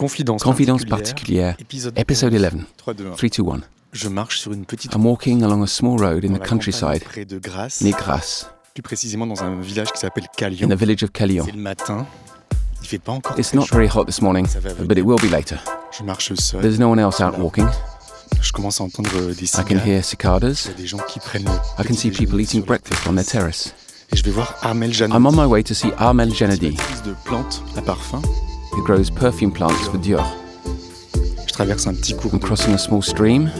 Confidence, Confidence particulière, episode 11. 3, 2, 1. 3, 2, 1. Je marche sur une petite I'm walking along a small road in the countryside près de Grasse, near Grasse, plus précisément dans un village qui s'appelle in Calion. the village of Calion. C'est le matin. Il fait pas encore It's très not chaud. very hot this morning, but it will be later. Je marche seul. There's no one else out walking. Je commence à entendre des I can hear Il y cicadas. a des gens qui prennent le I can see people eating breakfast on their terrace. Et je vais voir Armel Jeanne. I'm on my way to see Armel Janadi, de plantes à parfum. Who grows perfume plants for Dior. Je traverse un petit cours I'm crossing a small stream.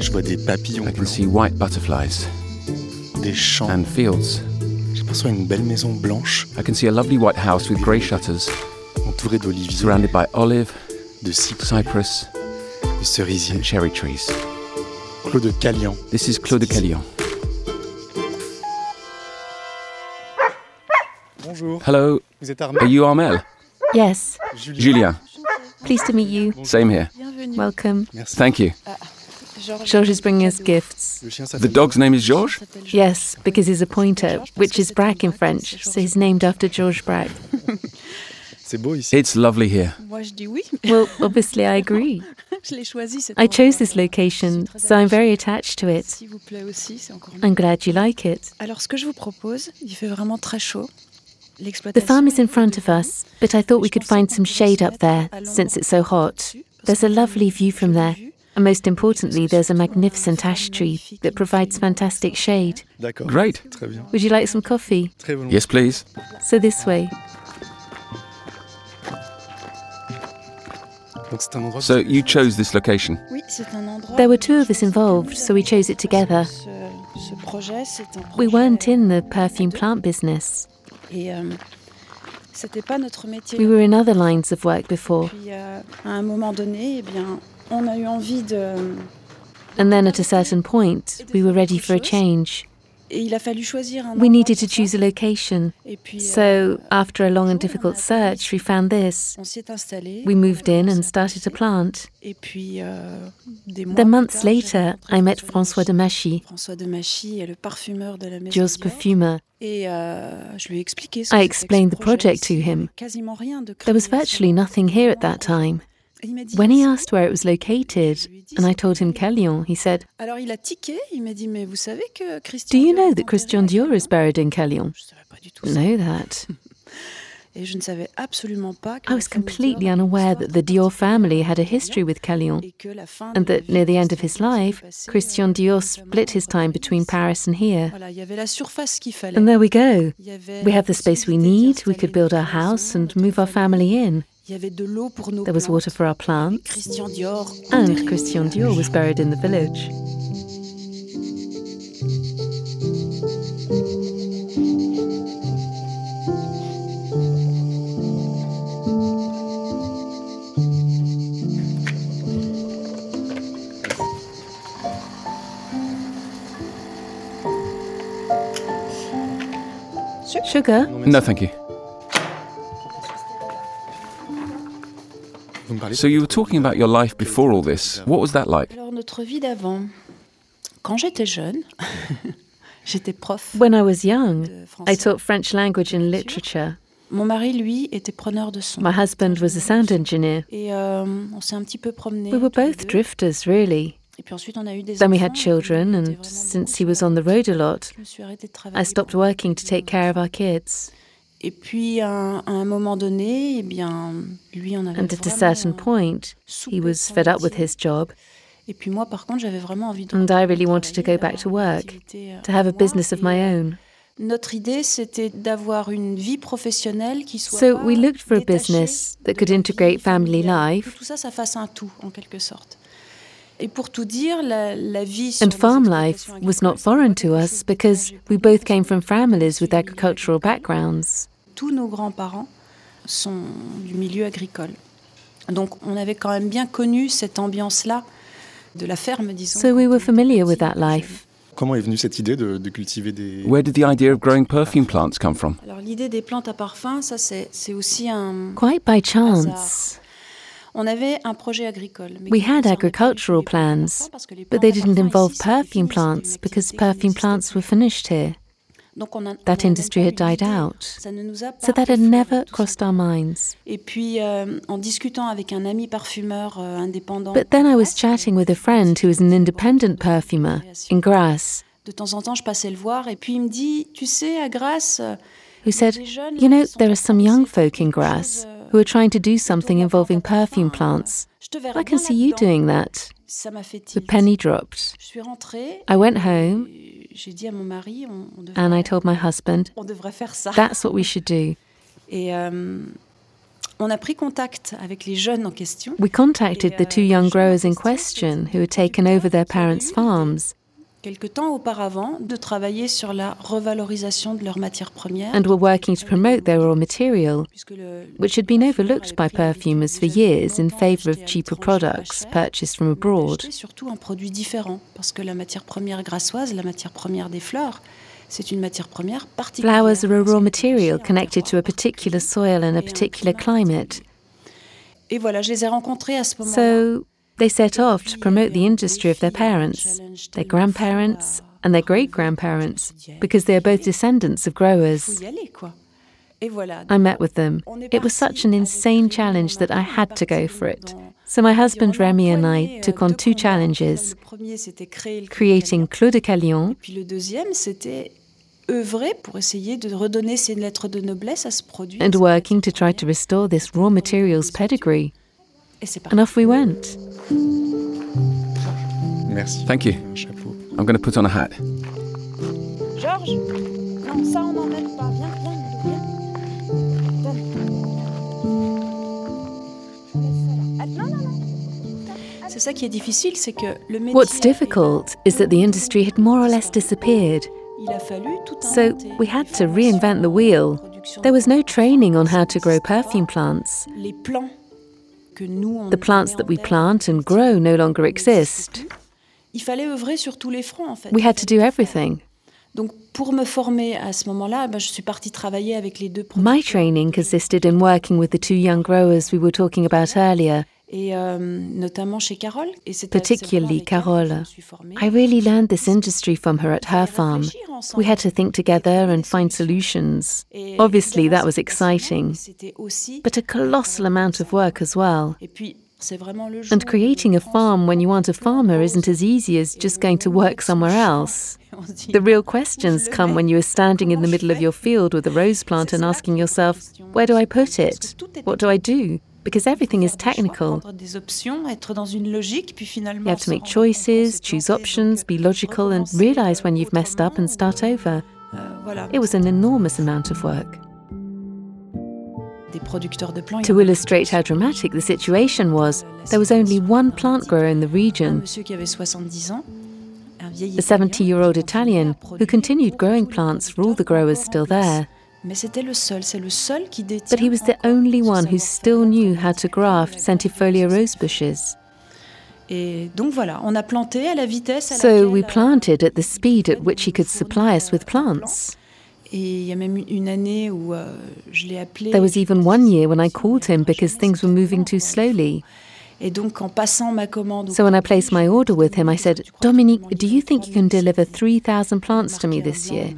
Je vois des papillons I can blancs, see white butterflies des champs. and fields. J'aperçois une belle maison blanche I can see a lovely white house with grey shutters, entourée d'oliviers, surrounded by olive, de cypress, de cerisiers. and cherry trees. Clos de Calian. This is Clos de Calion. Bonjour. Hello, Vous êtes are Armel you Armel? Yes, Julien. Julia, pleased to meet you. same here. Welcome. Merci. Thank you. Uh, Georges George is bringing us gifts. The dog's name is Georges? Yes, because he's a pointer, which is Brack in French, so he's named after Georges Braque. C'est beau ici. It's lovely here. Moi, je dis oui. Well, obviously, I agree. je l'ai choisi. cet I chose this location, so I'm very attached to it. S'il vous plaît aussi, c'est encore mieux. I'm glad you like it. Alors, ce que je vous propose, il fait vraiment très chaud. The farm is in front of us, but I thought we could find some shade up there since it's so hot. There's a lovely view from there, and most importantly, there's a magnificent ash tree that provides fantastic shade. Great. Would you like some coffee? Yes, please. So, this way. Donc c'est un endroit. So you chose this location. Oui, c'est un endroit. There were two of us involved, so we chose it together. Ce, ce projet, c'est un We weren't in the perfume plant business. Et euh, c'était pas notre métier. We were in other lines of work before. Puis euh, à un moment donné, eh bien, on a eu envie de. And then at a certain point, we were ready for a change. Et il a fallu choisir un. We needed to choose a location. So, euh, after a long and difficult search, we found this. on s'y est installé. We moved in and started to plant. Euh, Then months later, I met François Demachy, François Demachy est le parfumeur de la maison. Dior's Dior. perfumer. Et euh, je lui ai expliqué ce I explained the que ce projet project to ici. Il y him. avait Quasiment rien de There was virtually nothing here at that time. Et il m'a dit, When he asked where it was located, and I told him Callian, he said, Alors il a tiqué, il m'a dit mais vous savez que Christian Do you know that Christian Dior is buried in Callian? Je savais pas du tout ça. Know that. Et je ne savais absolument pas que I was completely Dior avait une unaware that the Dior family had a history with Callian, et que la fin and that near the end of his life, Christian euh, Dior split his time between Paris and here. Voilà, il y avait la surface qu'il fallait. And there we go. Il y avait We have the space we need, we could build our house and move our family in. Il y avait de l'eau pour nos There was water for our plants, Christian Dior and. Christian Dior was buried in the village. Sugar? No, thank you. So you were talking about your life before all this. What was that like? Alors notre vie d'avant. Quand j'étais jeune, j'étais prof. When I was young, I taught French language and literature. Mon mari, lui, était preneur de son. My husband was a sound engineer. Et euh, on s'est un petit peu promené. We were both drifters, really. Et puis ensuite, on a eu des Then we had children, and since he was on the road a lot, Je me suis arrêtée de travailler. I stopped working to take care of our kids. Et puis, à un, moment donné, eh bien, lui, on avait And at a certain euh, point, he was fed up with his job, Et puis moi, par contre, j'avais vraiment envie de and I really wanted to go back to work, euh, to have a business of my euh, own. Notre idée, c'était d'avoir une vie professionnelle qui soit So we looked for a business that could integrate family life tout ça, ça fasse un tout, en quelque sorte. Et pour tout dire, la, la vie And farm life was not foreign to us because we both came from families with agricultural backgrounds. Tous nos grands-parents sont du milieu agricole. Donc on avait quand même bien connu cette ambiance-là de la ferme, disons. So we were on était familiar with that life. Comment est venue cette idée de, de cultiver des. Where did the idea of growing perfume plants come from? Alors l'idée des plantes à parfum, ça c'est c'est aussi un... Quite by chance. On avait un projet agricole. mais We had agricultural plans, parfum parce que les but plantes they didn't involve perfume plants because perfume plants were finished here. That industry had died out. Ça ne nous a pas So that had never crossed our minds. Euh, en discutant avec un ami parfumeur euh, But then I was chatting with a friend who is an independent perfumer in Grasse, de temps en temps, je passais le voir et puis il me dit, tu sais, à Grasse, euh, who said, You know, there are some young folk in Grasse euh, who are trying to do something involving perfume plants. Je te verrai I can see you doing that. Ça m'a fait The penny dropped. Je suis rentrée. I went home J'ai dit à mon mari, on, on devrait, and I told my husband, on devrait faire ça. That's what we should do. Et euh, on a pris contact avec les jeunes en question. We contacted the euh, two young growers in question who had taken over their parents' farms quelque temps auparavant de travailler sur la revalorisation de leurs matières premières. and were working to promote their raw material, which had been overlooked by perfumers for years in favour of cheaper products purchased from abroad. surtout un produit différent, parce que la matière première grassoise, la matière première des fleurs, c'est une matière première particulière. Flowers are a raw material connected to a particular soil and a particular climate. Et voilà, je les ai rencontrés à ce moment-là. So they set off to promote the industry of their parents, their grandparents, and their great grandparents, because they are both descendants of growers. y aller, quoi. Et voilà. I met with them. It was such an insane challenge that I had to go for it. So my husband Remy and I took on two challenges Le premier, c'était créer le creating Clos de Callian Et puis le deuxième, c'était œuvrer pour essayer de redonner ces lettres de noblesse à ce produit. and working to try to restore this raw materials pedigree. Et c'est parti. And off we went. Merci. Thank you. I'm going to put on a hat. Georges Non, ça on n'emmène pas. Viens, viens, viens. Donne. On laisse ça là. Non, non, non. C'est ça qui est difficile, c'est que le métier. What's difficult is that the industry had more or less disappeared, Il a fallu tout so we had to reinvent the wheel. There was no training on how to grow perfume plants. The plants that we plant and grow no longer exist. Il fallait œuvrer sur tous les fronts en fait. We had to do everything. Donc pour me former à ce moment-là, ben, je suis partie travailler avec les deux My training consisted in working with the two young growers we were talking about earlier. Euh, notamment chez Carole. Et c'est avec- c'est Particularly vraiment avec elle que Carole. je me suis formée. I really learned this industry from her at her farm. We had to think together and find solutions. Obviously, that was exciting, mais C'était aussi. but a colossal euh, amount of work as well. Et puis c'est vraiment le jour And creating a farm when you aren't a farmer isn't as easy as just going to work somewhere else. On se dit, The real questions come when you are standing in the middle of your field with a rose plant and asking yourself, where do I put it? What do I do? Because everything is faire des choix, technical. prendre des options, être dans une logique, puis finalement. You have to make rendre compte qu'on choices, choose options, be logical, and realize when euh, you've messed up and start euh, over. euh. It was an enormous amount of work. Des producteurs de plants. il y To illustrate how dramatic the situation was, there was only one plant grower in the region, monsieur qui avait 70 ans, un vieil a 70 year old Italian, who continued growing plants for all the growers still there. Mais c'était le seul, c'est le seul qui détient. But he was the only one who still knew how to graft centifolia rose bushes. Et donc voilà, on a planté à la vitesse à So we euh, planted at the speed at which he could supply us euh, with plants. Et il y a même une année où euh, je l'ai appelé. There was even one year when I called him because things were moving too slowly. Et donc en passant ma commande. au So when I placed my order with him, I said, Dominique, do you think you can deliver 3,000 plants to me this year?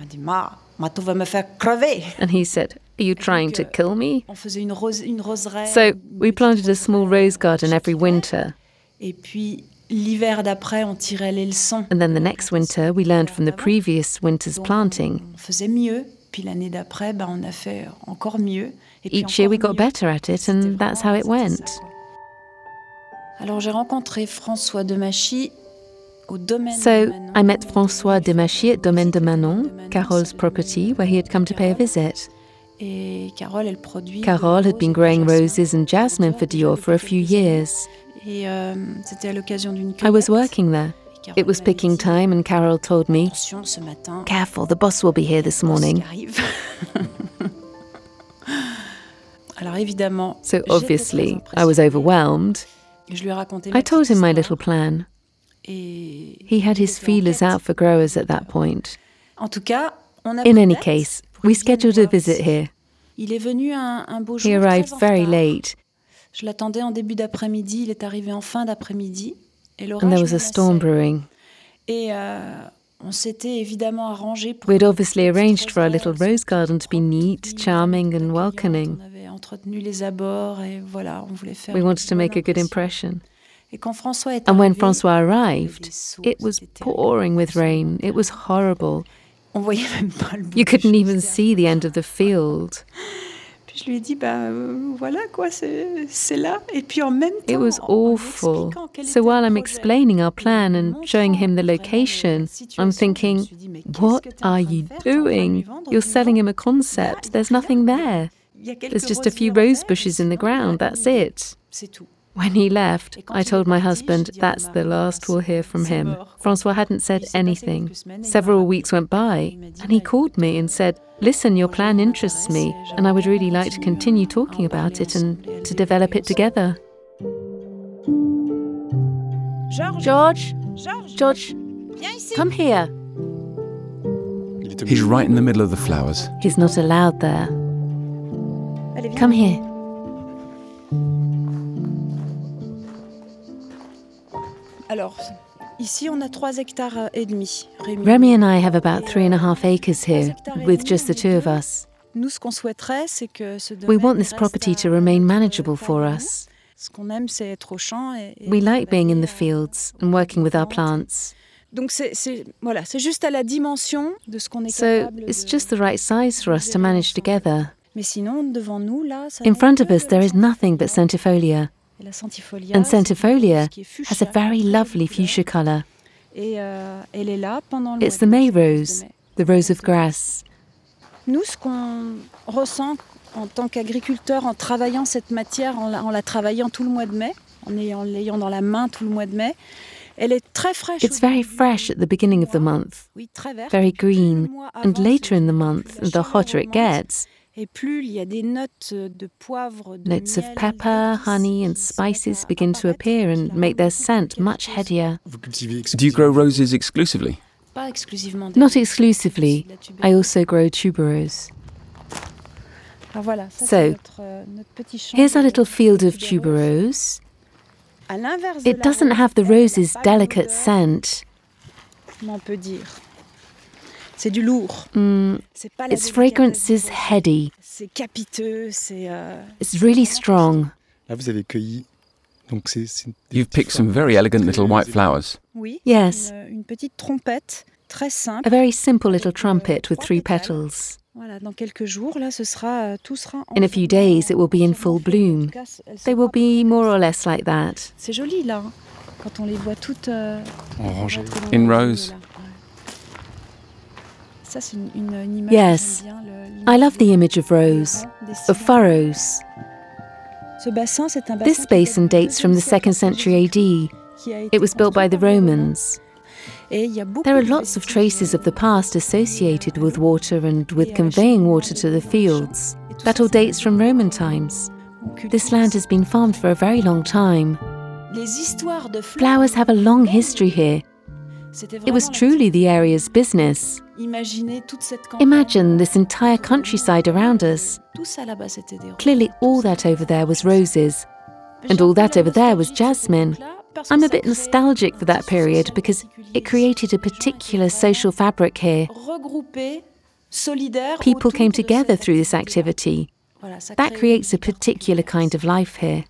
Il m'a dit, Ma, Mato va me faire crever. And he said, Are you trying to kill me? So we planted a small rose garden every winter. Et puis l'hiver d'après, on tirait les leçons. And then the next winter, we learned from the previous winter's planting. On faisait mieux. Puis l'année d'après, ben, on a fait encore mieux. Et puis Each year we got mieux. better at it, and that's how it went. Alors j'ai rencontré François Demachy So I met Francois Demachy at Domaine de Manon, Carole's property, where he had come to pay a visit. Carole, elle produit. Carole des had been growing roses and jasmine for Dior for a few years. Euh, c'était à l'occasion d'une I was working there. It was picking time, and Carol told me, Attention, ce matin. Careful, the boss will be here this morning. qui arrive. Alors évidemment. So obviously, I was overwhelmed. Et Je lui ai raconté. I told him my little plan. He had his feelers out for growers at that point. En tout cas, on a. In any case, we scheduled a visit here. Il est venu un, un beau jour. He arrived very late, Je l'attendais en début d'après-midi. Il est arrivé en fin d'après-midi. Et and there was a storm brewing. Euh, on s'était évidemment arrangé pour. We'd obviously arranged for our little rose garden to be neat, charming, and welcoming. On avait entretenu les abords et voilà, on voulait faire. We wanted to make a good impression. Impression. Et quand François est And when Francois il y avait arrived, it was pouring with rain. It was horrible. On voyait même pas le bout You couldn't even see the end of the field. Puis je lui ai dit, bah euh, voilà quoi, c'est c'est là. Et puis en même temps, It was awful. So while I'm explaining our plan and showing him the location, I'm thinking, suis dit, mais qu'est-ce what que t'es en are you faire T'es en train de lui doing? You're selling him a concept. There's nothing there. Il y a quelques There's just a few rose bushes in the ground. il y a That's it. C'est tout. When he left, I told my husband je dis à mon that's the last we'll hear from him. Francois hadn't said Il s'est passé anything. quelques semaines et il m'a Several weeks went by, Il m'a dit, and he called me and said, Listen, your plan interests me, and I would really like to continue talking about it and ensemble et à to develop it together. George, George, come here. He's right in the middle of the flowers. He's not allowed there. Come here. Alors, ici, on a 3 hectares euh, et demi. Remy and I have about three and a half acres here, with just the two of us. Nous, ce qu'on souhaiterait, c'est que ce We want this property to remain manageable for us. Ce qu'on aime, c'est être au champ. Et, et We like being in the euh, fields and working with our plants. Donc, c'est voilà, c'est juste à la dimension de ce qu'on est So capable it's just the right size for us to manage together. Mais sinon, devant nous, là, ça In front of us, there is nothing but centifolia, and centifolia chose qui est has a very lovely fuchsia colour. Euh, elle est là pendant le It's the May mai, c'est le rose, the rose of Grasse. Nous, ce qu'on ressent en tant qu'agriculteur en travaillant cette matière, en la, en la travaillant tout le mois de mai, en ayant- en l'ayant dans la main tout le mois de mai, elle est très fraîche. It's very fresh at the beginning of the month, Oui, très verte. very green, and later in the month, the hotter it gets, Et plus il y a des notes euh, de poivre, de notes of pepper, honey, and qui se mettent spices begin to appear and make their scent much headier. Do you grow roses exclusively? Pas exclusivement des Not exclusively, aussi de la tuberose. I also grow tuberose. Alors voilà, ça So, c'est notre, euh, notre petit champ. Here's our little field of tuberose. tuberose. À l'inverse de It doesn't have the elle, elle a rose's delicate scent. Comment on peut dire C'est du lourd. Mm, C'est pas its délicatesse fragrance is heady. C'est capiteux, c'est. euh, It's really strong. Là, vous avez cueilli. Donc, c'est. c'est des You've picked some very elegant little white flowers. Oui. Yes. Une, une petite trompette très simple. A very simple little trumpet with three petals. Voilà, dans quelques jours, là, ce sera euh, tout sera. In a few days, it will be in full entièrement fleurie. En bloom. cas, They will be more or less like that. C'est joli Yes. que j'aime bien, le- I love the image of rose, of furrows. Ce bassin, c'est un bassin. This basin dates from the 2nd century AD. qui a été It was built by the construit par les Romains. Romans. Et il y a beaucoup There are lots of traces of the past associated with water and with conveying water to the fields. That all dates from Roman times. This land has been farmed for a very long time. Les histoires de fleurs. Flowers have a long history here. It was truly the area's business. petite- Imaginez toute cette campagne. Imagine this entire countryside around us. Tout ça là-bas, c'était des roses. Clearly, all that over there was roses. And all that over there was nostalgie de cette jasmine. époque-là, parce que I'm a bit nostalgic for that period because it created a Les gens étaient particular social fabric here. People came together through this activity. That creates a particular kind of life here.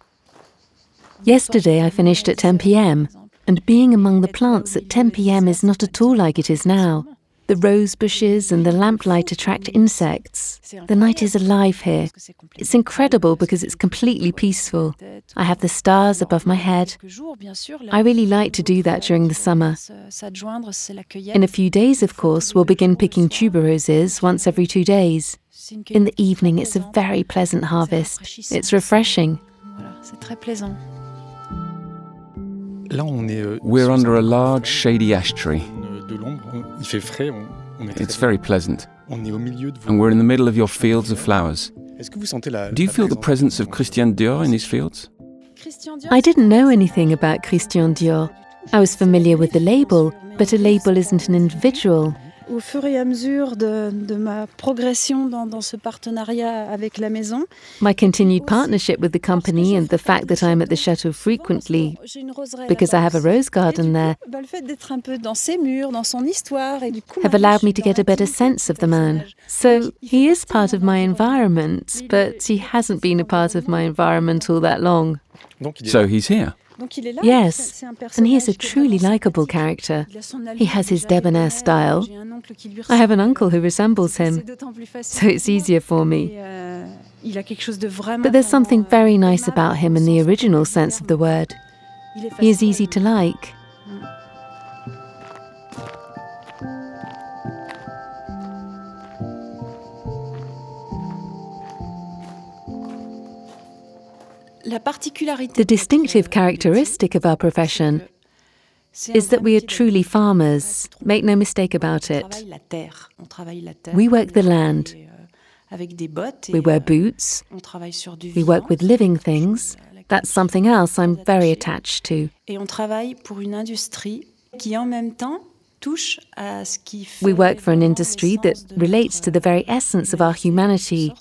Yesterday, I finished at 10 pm, and being among the plants at 10 pm is not at all like it is now. The rose bushes and the lamplight attract insects. The night is alive here. It's incredible because it's completely peaceful. I have the stars above my head. I really like to do that during the summer. In a few days, of course, we'll begin picking tuberoses once every two days. In the evening, it's a very pleasant harvest. It's refreshing. Euh, we're under a large shady ash tree. on, euh, De l'ombre, on- il fait frais, on, on est très It's very pleasant. On est au milieu de vos. And we're in the middle of your fields of flowers. Est-ce que vous sentez la. Do you feel the presence of Christian Dior in these fields? I didn't know anything about Christian Dior. I was familiar with the label, but a label isn't an individual. Au fur et à mesure de, de ma progression dans, dans ce partenariat avec la maison, My continued partnership with the company and the fact that I'm at the chateau frequently j'ai une roseraie because I have a rose garden du coup, there bah, le fait d'être un peu dans ses murs, dans son histoire, et du coup, have allowed me to get a better sense of the man. So he is part of my environment, but he hasn't been a part of my environment all that long. Donc il est So he's here. Donc il est là, Yes, c'est- c'est un And he is a truly likable character. Il a son He has his debonair style. j'ai un oncle qui lui I have an uncle who resembles him, d'autant plus facile so it's easier for me. Euh, il a quelque chose de vraiment But there's something very euh, nice about him in the original sense of the word. He is easy to like. The distinctive characteristic of our profession is that we are truly farmers. Make no mistake about it. travaille la terre. On travaille la terre. We work the land. euh, avec des bottes. We wear euh, boots. On travaille sur du We work with living things. That's something else I'm very attached to. Et on travaille pour une industrie qui en même temps touche à ce qui fait We work for an industry that relates to the very essence of our humanity,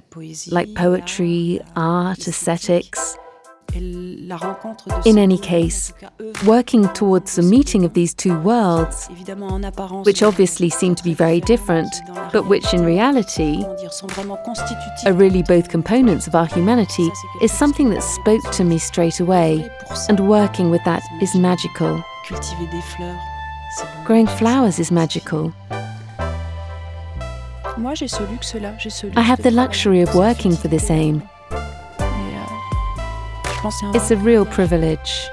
quelque sorte. c'est-à-dire la poésie, like poetry, art, aesthetics. Et la rencontre de In any case, en tout cas, œuvre Working towards the meeting of these two worlds, évidemment en apparence, which obviously seem to be very different, but which in reality comment dire, sont vraiment constitutives are really both components of our humanity, is something that spoke to me straight away, and working with that is magical. cultiver des fleurs, c'est bon. Growing flowers is magical. I have the luxury of working for this aim. Et, euh, je pense que c'est un It's a real privilege.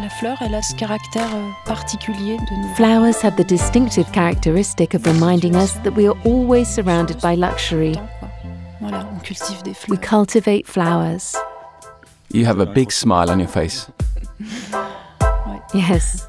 La fleur, elle a ce caractère euh, particulier de nous. Flowers have the distinctive characteristic of reminding us that we are always surrounded by luxury. Voilà, on cultive des We cultivate flowers. You have a big smile on your face. Yes,